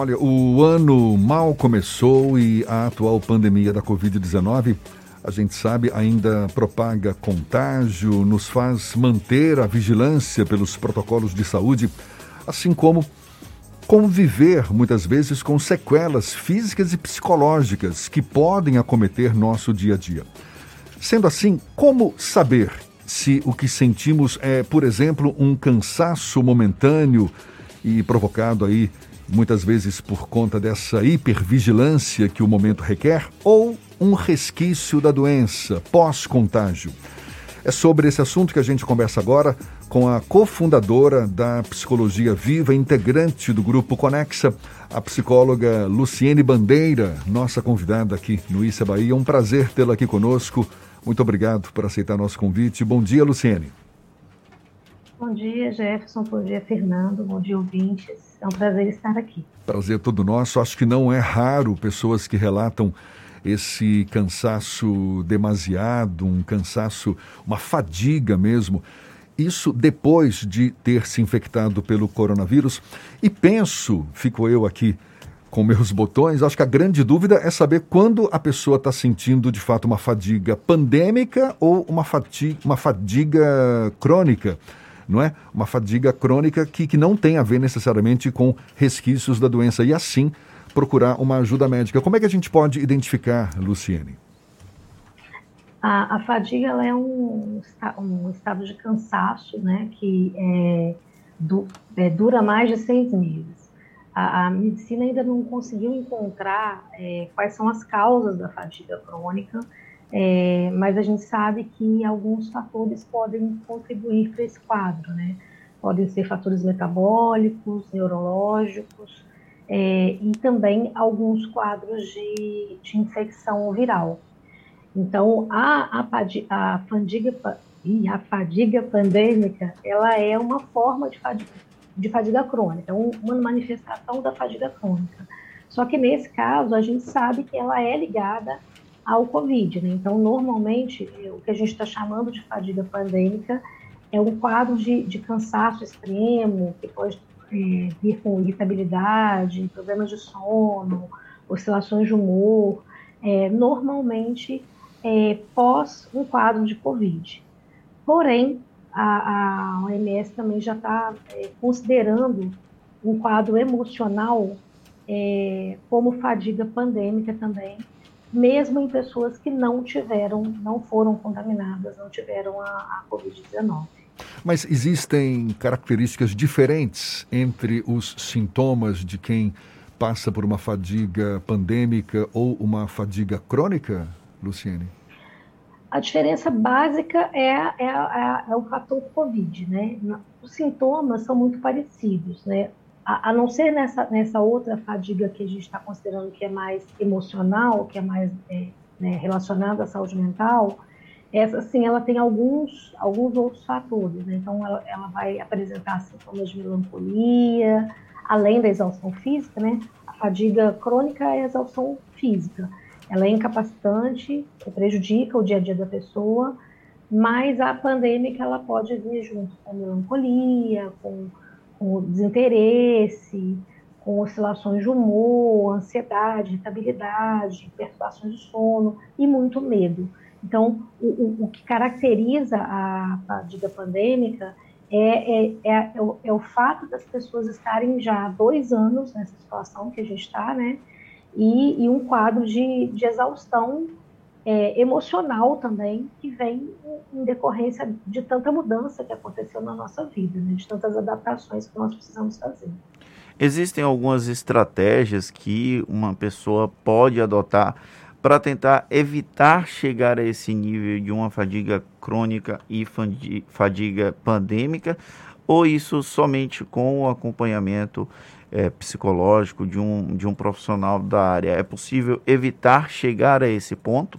Olha, o ano mal começou e a atual pandemia da Covid-19, a gente sabe, ainda propaga contágio, nos faz manter a vigilância pelos protocolos de saúde, assim como conviver muitas vezes com sequelas físicas e psicológicas que podem acometer nosso dia a dia. Sendo assim, como saber se o que sentimos é, por exemplo, um cansaço momentâneo e provocado aí muitas vezes por conta dessa hipervigilância que o momento requer, ou um resquício da doença pós-contágio. É sobre esse assunto que a gente conversa agora com a cofundadora da Psicologia Viva, integrante do grupo Conexa, a psicóloga Luciene Bandeira, nossa convidada aqui no Issa Bahia. Um prazer tê-la aqui conosco. Muito obrigado por aceitar nosso convite. Bom dia, Luciene. Bom dia, Jefferson. Bom dia, Fernando. Bom dia, ouvintes. É um prazer estar aqui. Prazer todo nosso. Acho que não é raro pessoas que relatam esse cansaço demasiado, um cansaço, uma fadiga mesmo. Isso depois de ter se infectado pelo coronavírus. E penso, fico eu aqui com meus botões, acho que a grande dúvida é saber quando a pessoa está sentindo de fato uma fadiga pandêmica ou uma fadiga, uma fadiga crônica não é? Uma fadiga crônica que, que não tem a ver necessariamente com resquícios da doença e assim procurar uma ajuda médica. Como é que a gente pode identificar, Luciene? A, a fadiga é um, um, estado de cansaço, né, que é, du, é, dura mais de seis meses. A, a, medicina ainda não conseguiu encontrar é, quais são as causas da fadiga crônica, é, mas a gente sabe que alguns fatores podem contribuir para esse quadro, né? Podem ser fatores metabólicos, neurológicos é, e também alguns quadros de, de infecção viral. Então, a, a, a, fadiga, a fadiga pandêmica, ela é uma forma de fadiga, de fadiga crônica, uma manifestação da fadiga crônica. Só que nesse caso, a gente sabe que ela é ligada ao Covid. Né? Então, normalmente, é, o que a gente está chamando de fadiga pandêmica é um quadro de, de cansaço extremo, que pode é, vir com irritabilidade, problemas de sono, oscilações de humor, é, normalmente é, pós um quadro de Covid. Porém, a, a OMS também já está é, considerando um quadro emocional é, como fadiga pandêmica também, mesmo em pessoas que não tiveram, não foram contaminadas, não tiveram a, a Covid-19. Mas existem características diferentes entre os sintomas de quem passa por uma fadiga pandêmica ou uma fadiga crônica, Luciene? A diferença básica é, é, é, é o fator Covid, né? Os sintomas são muito parecidos, né? A, a não ser nessa, nessa outra fadiga que a gente está considerando que é mais emocional, que é mais é, né, relacionada à saúde mental, essa sim, ela tem alguns, alguns outros fatores. Né? Então, ela, ela vai apresentar sintomas de melancolia, além da exaustão física, né? A fadiga crônica é a exaustão física. Ela é incapacitante, prejudica o dia a dia da pessoa, mas a pandêmica ela pode vir junto com melancolia, com com desinteresse, com oscilações de humor, ansiedade, irritabilidade, perturbações de sono e muito medo. Então, o, o, o que caracteriza a fadiga pandêmica é, é, é, é, o, é, o, fato das pessoas estarem já há dois anos nessa situação que a gente está, né? E, e, um quadro de, de exaustão é, emocional também, que vem em decorrência de tanta mudança que aconteceu na nossa vida, né? de tantas adaptações que nós precisamos fazer. Existem algumas estratégias que uma pessoa pode adotar para tentar evitar chegar a esse nível de uma fadiga crônica e fadiga pandêmica, ou isso somente com o acompanhamento é, psicológico de um, de um profissional da área? É possível evitar chegar a esse ponto?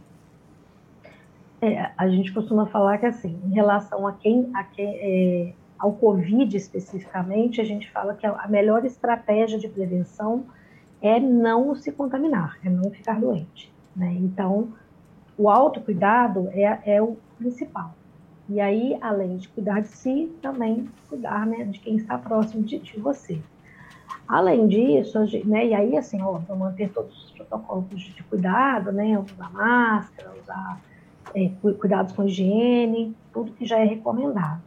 É, a gente costuma falar que assim, em relação a quem, a quem é, ao Covid especificamente, a gente fala que a melhor estratégia de prevenção é não se contaminar, é não ficar doente. Né? Então, o autocuidado é, é o principal. E aí, além de cuidar de si, também cuidar né, de quem está próximo de, de você. Além disso, né, e aí, assim, ó, manter todos os protocolos de cuidado, né, usar máscara, usar é, cuidados com higiene, tudo que já é recomendado.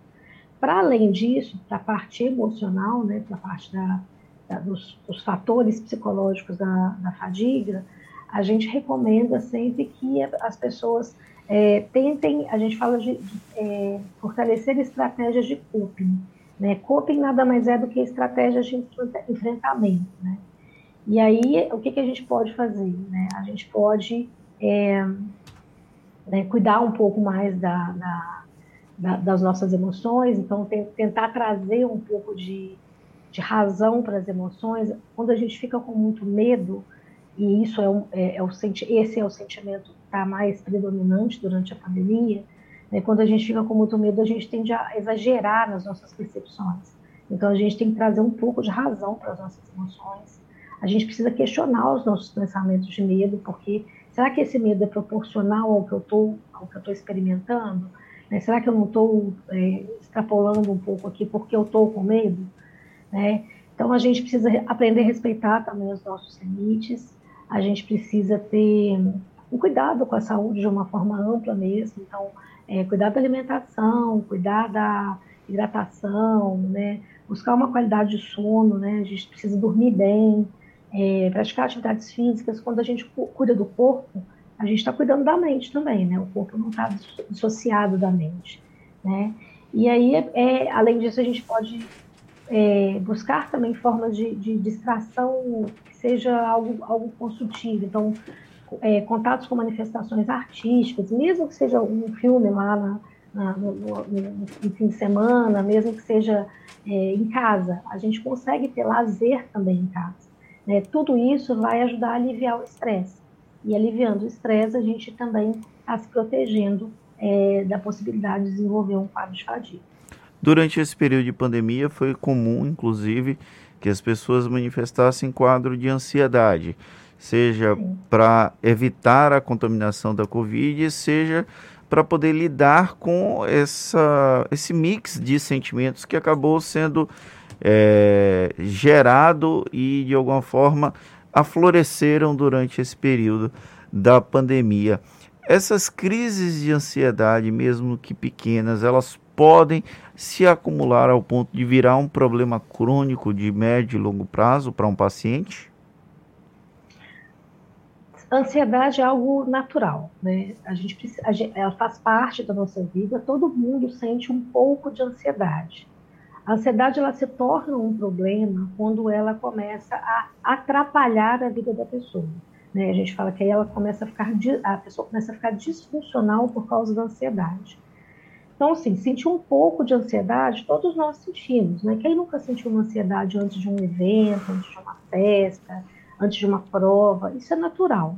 Para além disso, para a parte emocional, né, para a parte da, da, dos, dos, fatores psicológicos da, da, fadiga, a gente recomenda sempre que as pessoas é, tentem, a gente fala de, de é, fortalecer estratégias de coping, né? Coping nada mais é do que estratégias de enfrentamento. Né? E aí, o que, que a gente pode fazer? Né? A gente pode é, né, cuidar um pouco mais da, da, da, das nossas emoções, então tem, tentar trazer um pouco de, de razão para as emoções. Quando a gente fica com muito medo, e isso é, um, é, é o, esse é o sentimento que está mais predominante durante a pandemia, né? Quando a gente fica com muito medo, a gente tende a exagerar nas nossas percepções. Então, a gente tem que trazer um pouco de razão para as nossas emoções. A gente precisa questionar os nossos pensamentos de medo, porque será que esse medo é proporcional ao que eu estou experimentando? Né? Será que eu não estou é, extrapolando um pouco aqui porque eu estou com medo? Né? Então, a gente precisa aprender a respeitar também os nossos limites. A gente precisa ter um cuidado com a saúde de uma forma ampla mesmo. Então, é, cuidar da alimentação, cuidar da hidratação, né? buscar uma qualidade de sono, né? a gente precisa dormir bem, é, praticar atividades físicas. Quando a gente cuida do corpo, a gente está cuidando da mente também, né? o corpo não está dissociado da mente. Né? E aí, é, é, além disso, a gente pode é, buscar também formas de, de distração que seja algo, algo construtivo. Então, é, contatos com manifestações artísticas, mesmo que seja um filme lá na, na, no, no, no, fim de semana, mesmo que seja é, em casa, a gente consegue ter lazer também em casa. Né? Tudo isso vai ajudar a aliviar o estresse. E aliviando o estresse, a gente também está se protegendo é, da possibilidade de desenvolver um quadro de fadiga. Durante esse período de pandemia, foi comum, inclusive, que as pessoas manifestassem quadro de ansiedade seja para evitar a contaminação da Covid, seja para poder lidar com essa, esse mix de sentimentos que acabou sendo é, gerado e de alguma forma afloreceram durante esse período da pandemia. Essas crises de ansiedade, mesmo que pequenas, elas podem se acumular ao ponto de virar um problema crônico de médio e longo prazo para um paciente? Ansiedade é algo natural, né? A gente, a gente, ela faz parte da nossa vida. Todo mundo sente um pouco de ansiedade. A ansiedade ela se torna um problema quando ela começa a atrapalhar a vida da pessoa. Né? A gente fala que aí ela começa a ficar, a pessoa começa a ficar disfuncional por causa da ansiedade. Então, assim, sentir um pouco de ansiedade, todos nós sentimos, né? Quem nunca sentiu uma ansiedade antes de um evento, antes de uma festa, antes de uma prova, isso é natural.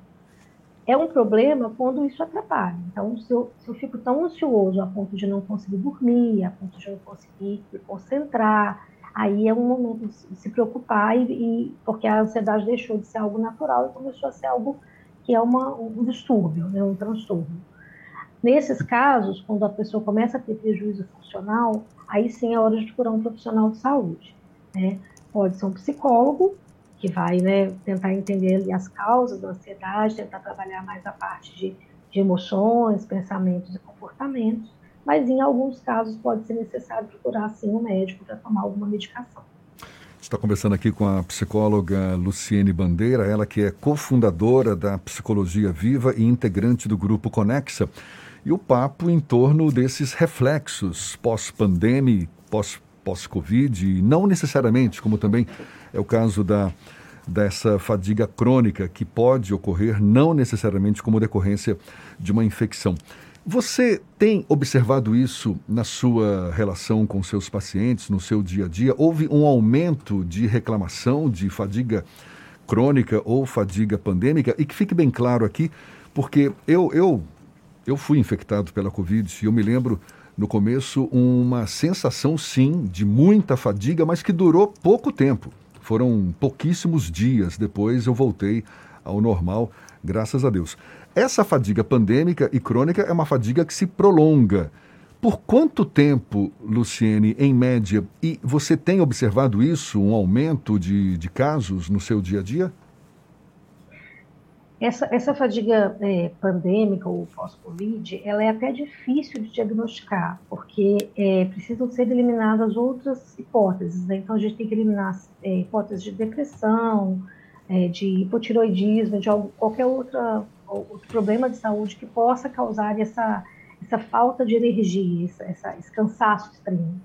É um problema quando isso atrapalha. Então, se eu, se eu fico tão ansioso a ponto de não conseguir dormir, a ponto de não conseguir me concentrar, aí é um momento de se preocupar, e, e, porque a ansiedade deixou de ser algo natural e começou a ser algo que é uma, um distúrbio, né, um transtorno. Nesses casos, quando a pessoa começa a ter prejuízo funcional, aí sim é hora de procurar um profissional de saúde. Né? Pode ser um psicólogo, que vai né, tentar entender as causas da ansiedade, tentar trabalhar mais a parte de, de emoções, pensamentos e comportamentos, mas em alguns casos pode ser necessário procurar sim um médico para tomar alguma medicação. Está conversando aqui com a psicóloga Luciene Bandeira, ela que é cofundadora da Psicologia Viva e integrante do grupo Conexa. E o papo em torno desses reflexos pós-pandemia, pós-Covid, pós não necessariamente, como também é o caso da, dessa fadiga crônica que pode ocorrer não necessariamente como decorrência de uma infecção. Você tem observado isso na sua relação com seus pacientes, no seu dia a dia? Houve um aumento de reclamação de fadiga crônica ou fadiga pandêmica? E que fique bem claro aqui, porque eu, eu, eu fui infectado pela Covid e eu me lembro no começo uma sensação sim de muita fadiga, mas que durou pouco tempo. Foram pouquíssimos dias depois eu voltei ao normal, graças a Deus. Essa fadiga pandêmica e crônica é uma fadiga que se prolonga. Por quanto tempo, Luciene, em média, e você tem observado isso, um aumento de, de casos no seu dia a dia? Essa, essa fadiga é, pandêmica ou pós-Covid, ela é até difícil de diagnosticar, porque é, precisam ser eliminadas outras hipóteses. Né? Então, a gente tem que eliminar é, hipóteses de depressão, é, de hipotiroidismo, de algum, qualquer outra, outro problema de saúde que possa causar essa, essa falta de energia, essa, essa, esse cansaço extremo.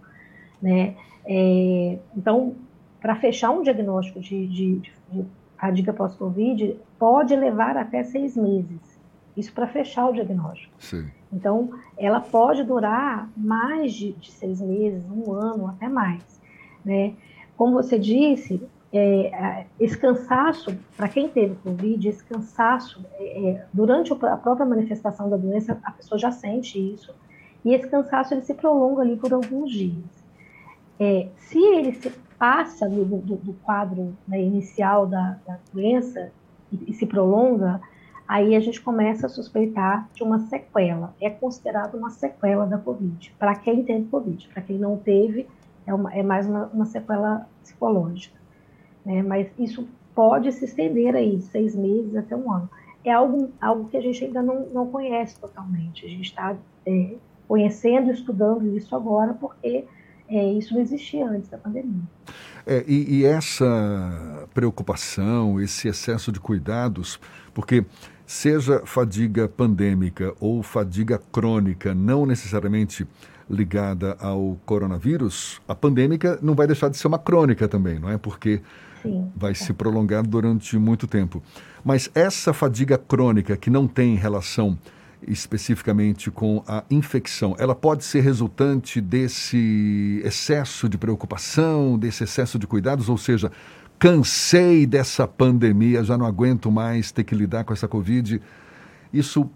Né? É, então, para fechar um diagnóstico de, de, de fadiga pós-Covid, pode levar até seis meses. Isso para fechar o diagnóstico. Sim. Então, ela pode durar mais de, de, seis meses, um ano, até mais. Né? Como você disse, é, esse cansaço, para quem teve Covid, esse cansaço, é, é, durante a própria manifestação da doença, a pessoa já sente isso, e esse cansaço ele se prolonga ali por alguns dias. É, se ele se passa do, do, do quadro né, inicial da, da doença e, e, se prolonga, aí a gente começa a suspeitar de uma sequela. É considerado uma sequela da Covid, para quem teve Covid. Para quem não teve, é, uma, é mais uma, uma sequela psicológica né? Mas isso pode se estender aí seis meses até um ano. É algo, algo que a gente ainda não, não conhece totalmente. A gente está é, conhecendo, estudando isso agora, porque é, isso não existia antes da pandemia. É, e, e, essa preocupação, esse excesso de cuidados, porque seja fadiga pandêmica ou fadiga crônica, não necessariamente ligada ao coronavírus, a pandêmica não vai deixar de ser uma crônica também, não é? Porque Sim. vai se prolongar durante muito tempo. Mas essa fadiga crônica que não tem relação especificamente com a infecção, ela pode ser resultante desse excesso de preocupação, desse excesso de cuidados, ou seja, cansei dessa pandemia, já não aguento mais ter que lidar com essa Covid. Isso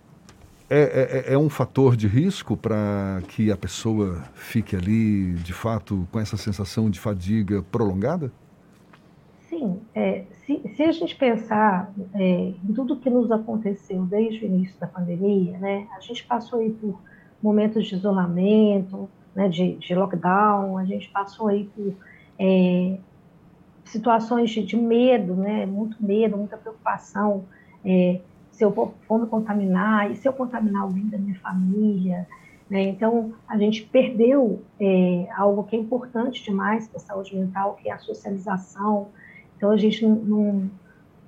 é, é, é um fator de risco para que a pessoa fique ali, de fato, com essa sensação de fadiga prolongada? Sim, é, se, se, a gente pensar é, em tudo que nos aconteceu desde o início da pandemia, né, a gente passou aí por momentos de isolamento, né, de, de lockdown, a gente passou aí por é, situações de, de, medo, né, muito medo, muita preocupação, é, se eu for me contaminar, e se eu contaminar alguém da minha família, né, então a gente perdeu é, algo que é importante demais para a saúde mental, que é a socialização, então a gente não,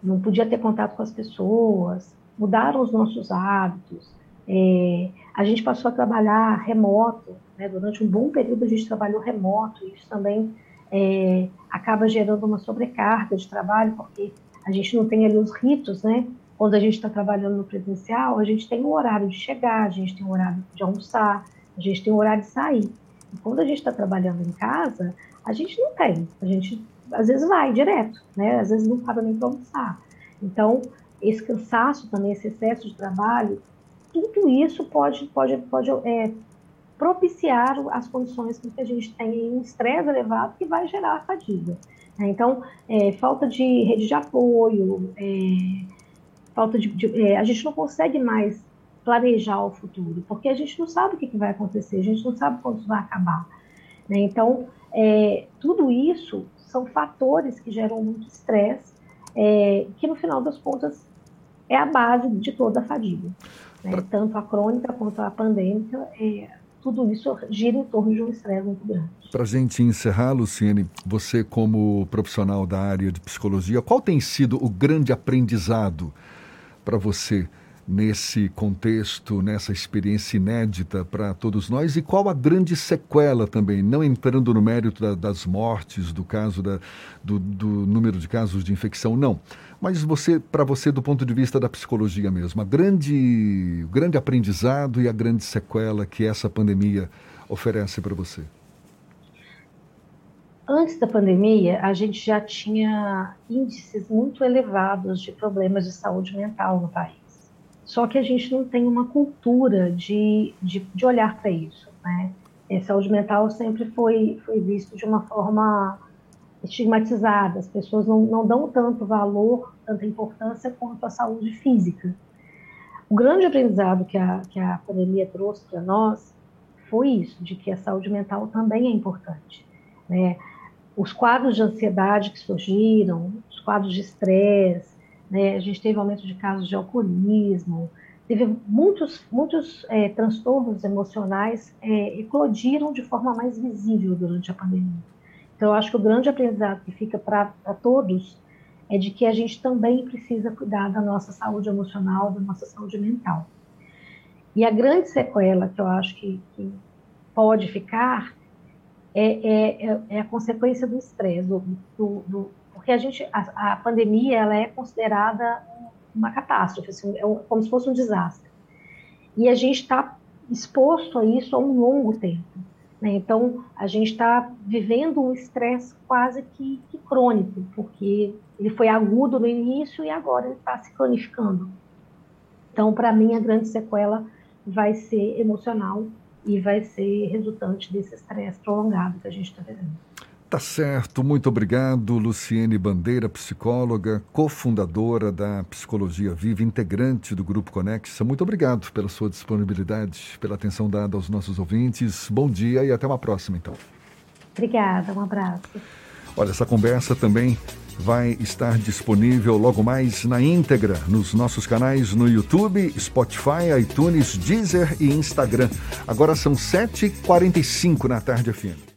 não, podia ter contato com as pessoas, mudaram os nossos hábitos. É, a gente passou a trabalhar remoto, né? durante um bom período a gente trabalhou remoto, e isso também é, acaba gerando uma sobrecarga de trabalho, porque a gente não tem ali os ritos, né? Quando a gente está trabalhando no presencial, a gente tem um horário de chegar, a gente tem um horário de almoçar, a gente tem um horário de sair. E quando a gente está trabalhando em casa, a gente não tem. A gente às vezes vai direto, né? Às vezes não para nem para almoçar. Então, esse cansaço também, esse excesso de trabalho, tudo isso pode, pode, pode é, propiciar as condições que a gente tem um estresse elevado que vai gerar fadiga. Né? Então, é, falta de rede de apoio, é, falta de, de é, a gente não consegue mais planejar o futuro, porque a gente não sabe o que, que vai acontecer, a gente não sabe quando vai acabar. Né? Então, é, tudo isso são fatores que geram muito estresse, é, que no final das contas é a base de toda a fadiga. Né? Tanto a crônica quanto a pandêmica, é, tudo isso gira em torno de um estresse muito grande. Para a gente encerrar, Luciene, você como profissional da área de psicologia, qual tem sido o grande aprendizado para você nesse contexto, nessa experiência inédita para todos nós? E qual a grande sequela também, não entrando no mérito da, das mortes, do caso da, do, do, número de casos de infecção, não. Mas você, para você, do ponto de vista da psicologia mesmo, grande, o grande aprendizado e a grande sequela que essa pandemia oferece para você? Antes da pandemia, a gente já tinha índices muito elevados de problemas de saúde mental no país. Só que a gente não tem uma cultura de, de, de olhar para isso. Né? É, saúde mental sempre foi, foi visto de uma forma estigmatizada, as pessoas não, não dão tanto valor, tanta importância quanto a saúde física. O grande aprendizado que a, que a pandemia trouxe para nós foi isso, de que a saúde mental também é importante. Né? Os quadros de ansiedade que surgiram, os quadros de estresse, né? a gente teve aumento de casos de alcoolismo, teve muitos, muitos é, transtornos emocionais é, eclodiram de forma mais visível durante a pandemia. Então, eu acho que o grande aprendizado que fica para todos é de que a gente também precisa cuidar da nossa saúde emocional, da nossa saúde mental. E a grande sequela que eu acho que, que pode ficar é, é, é, é a consequência do estresse, do, do, do, porque a gente, a, a, pandemia ela é considerada uma catástrofe, assim, é um, como se fosse um desastre. E a gente está exposto a isso há um longo tempo. Né? Então, a gente está vivendo um estresse quase que, que, crônico, porque ele foi agudo no início e agora ele está se cronificando. Então, para mim, a grande sequela vai ser emocional e vai ser resultante desse estresse prolongado que a gente está vivendo. Tá certo, muito obrigado, Luciene Bandeira, psicóloga, cofundadora da Psicologia Viva, integrante do Grupo Conexa. Muito obrigado pela sua disponibilidade, pela atenção dada aos nossos ouvintes. Bom dia e até uma próxima, então. Obrigada, um abraço. Olha, essa conversa também vai estar disponível logo mais na íntegra nos nossos canais no YouTube, Spotify, iTunes, Deezer e Instagram. Agora são 7h45 na tarde FM.